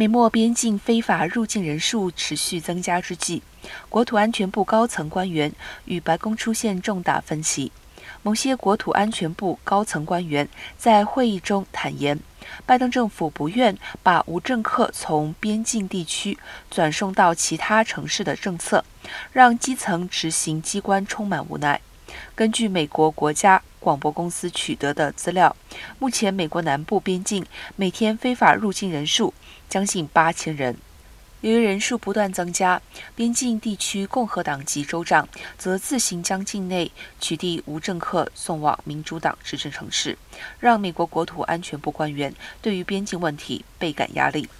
美墨边境非法入境人数持续增加之际，国土安全部高层官员与白宫出现重大分歧。某些国土安全部高层官员在会议中坦言，拜登政府不愿把无政客从边境地区转送到其他城市的政策，让基层执行机关充满无奈。根据美国国家广播公司取得的资料，目前美国南部边境每天非法入境人数将近八千人。由于人数不断增加，边境地区共和党籍州长则自行将境内取缔无政客送往民主党执政城市，让美国国土安全部官员对于边境问题倍感压力。